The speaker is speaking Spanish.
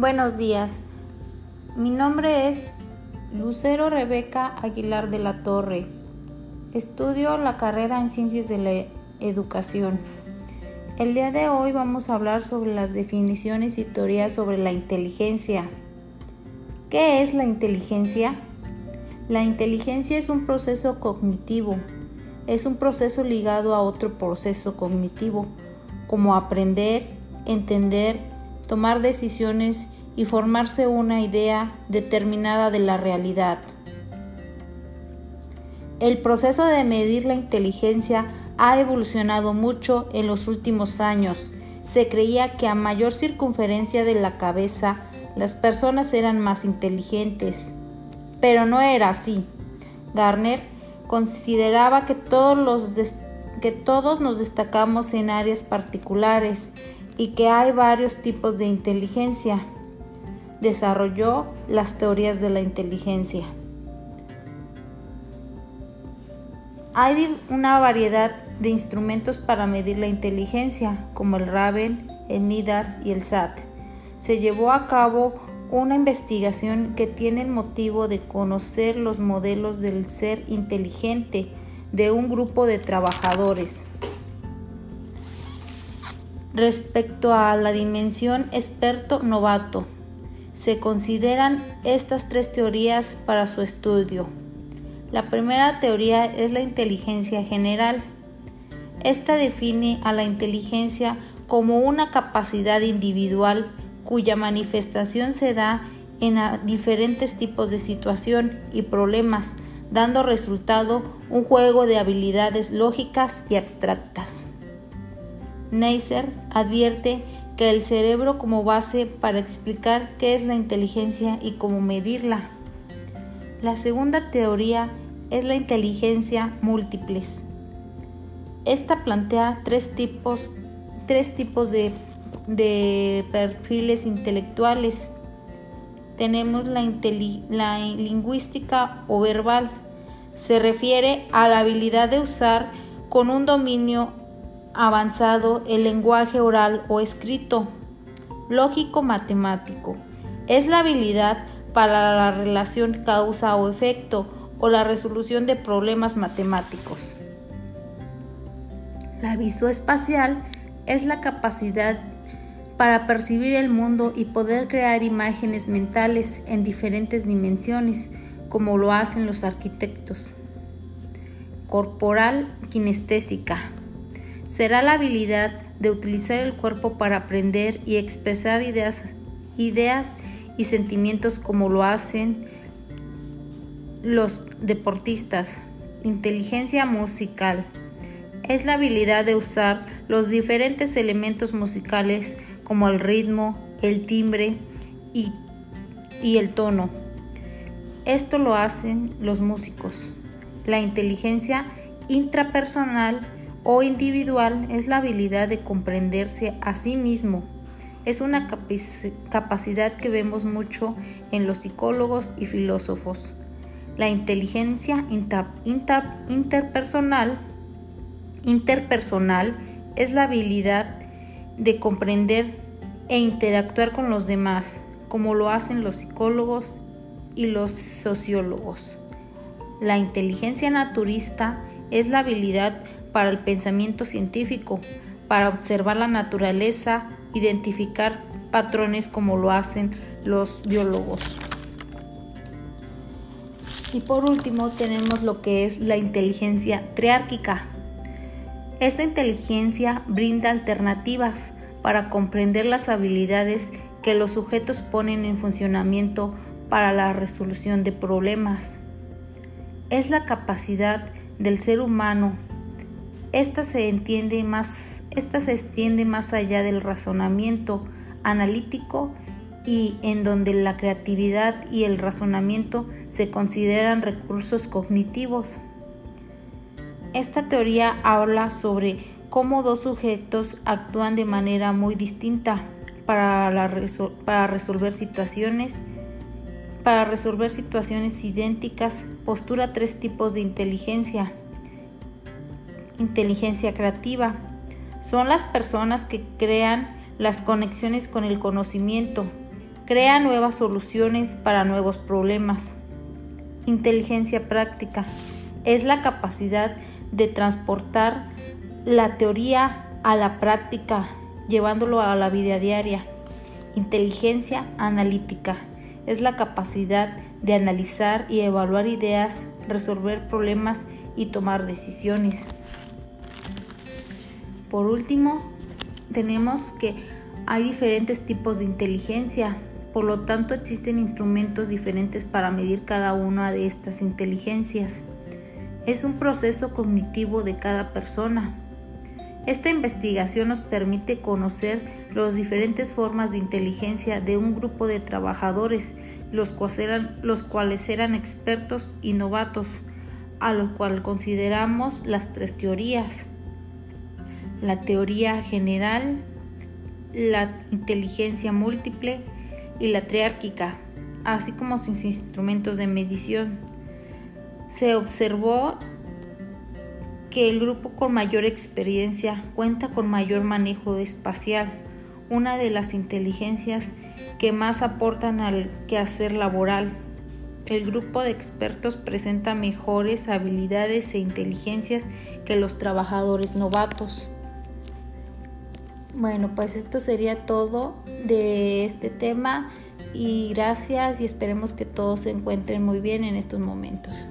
Buenos días. Mi nombre es Lucero Rebeca Aguilar de la Torre. Estudio la carrera en Ciencias de la Educación. El día de hoy vamos a hablar sobre las definiciones y teorías sobre la inteligencia. ¿Qué es la inteligencia? La inteligencia es un proceso cognitivo. Es un proceso ligado a otro proceso cognitivo, como aprender, entender, tomar decisiones y formarse una idea determinada de la realidad. El proceso de medir la inteligencia ha evolucionado mucho en los últimos años. Se creía que a mayor circunferencia de la cabeza las personas eran más inteligentes, pero no era así. Garner consideraba que todos, los que todos nos destacamos en áreas particulares y que hay varios tipos de inteligencia. Desarrolló las teorías de la inteligencia. Hay una variedad de instrumentos para medir la inteligencia, como el Raven, el Midas y el SAT. Se llevó a cabo una investigación que tiene el motivo de conocer los modelos del ser inteligente de un grupo de trabajadores. Respecto a la dimensión experto-novato, se consideran estas tres teorías para su estudio. La primera teoría es la inteligencia general. Esta define a la inteligencia como una capacidad individual cuya manifestación se da en diferentes tipos de situación y problemas, dando resultado un juego de habilidades lógicas y abstractas. Neisser advierte que el cerebro como base para explicar qué es la inteligencia y cómo medirla. La segunda teoría es la inteligencia múltiples. Esta plantea tres tipos, tres tipos de, de perfiles intelectuales. Tenemos la, la lingüística o verbal. Se refiere a la habilidad de usar con un dominio avanzado el lenguaje oral o escrito. Lógico matemático. Es la habilidad para la relación causa o efecto o la resolución de problemas matemáticos. La visoespacial es la capacidad para percibir el mundo y poder crear imágenes mentales en diferentes dimensiones, como lo hacen los arquitectos. Corporal kinestésica será la habilidad de utilizar el cuerpo para aprender y expresar ideas, ideas y sentimientos como lo hacen los deportistas. Inteligencia musical es la habilidad de usar los diferentes elementos musicales como el ritmo, el timbre y, y el tono. Esto lo hacen los músicos. La inteligencia intrapersonal o individual es la habilidad de comprenderse a sí mismo. Es una capacidad que vemos mucho en los psicólogos y filósofos. La inteligencia interpersonal, interpersonal es la habilidad de comprender e interactuar con los demás, como lo hacen los psicólogos y los sociólogos. La inteligencia naturista es la habilidad para el pensamiento científico, para observar la naturaleza, identificar patrones como lo hacen los biólogos. Y por último tenemos lo que es la inteligencia triárquica. Esta inteligencia brinda alternativas para comprender las habilidades que los sujetos ponen en funcionamiento para la resolución de problemas. Es la capacidad del ser humano esta se entiende más, esta se extiende más allá del razonamiento analítico y en donde la creatividad y el razonamiento se consideran recursos cognitivos. Esta teoría habla sobre cómo dos sujetos actúan de manera muy distinta para, para resolver situaciones para resolver situaciones idénticas postura tres tipos de inteligencia inteligencia creativa. Son las personas que crean las conexiones con el conocimiento, Crea nuevas soluciones para nuevos problemas. Inteligencia práctica es la capacidad de transportar la teoría a la práctica, llevándolo a la vida diaria. Inteligencia analítica es la capacidad de analizar y evaluar ideas, resolver problemas y tomar decisiones. Por último, tenemos que hay diferentes tipos de inteligencia, por lo tanto existen instrumentos diferentes para medir cada una de estas inteligencias. Es un proceso cognitivo de cada persona. Esta investigación nos permite conocer las diferentes formas de inteligencia de un grupo de trabajadores, los cuales eran, expertos y novatos, a lo cual consideramos las tres teorías. La teoría general, la inteligencia múltiple y la triárquica, así como sus instrumentos de medición. Se observó que el grupo con mayor experiencia cuenta con mayor manejo espacial, una de las inteligencias que más aportan al quehacer laboral. El grupo de expertos presenta mejores habilidades e inteligencias que los trabajadores novatos. Bueno, pues esto sería todo de este tema y gracias y esperemos que todos se encuentren muy bien en estos momentos.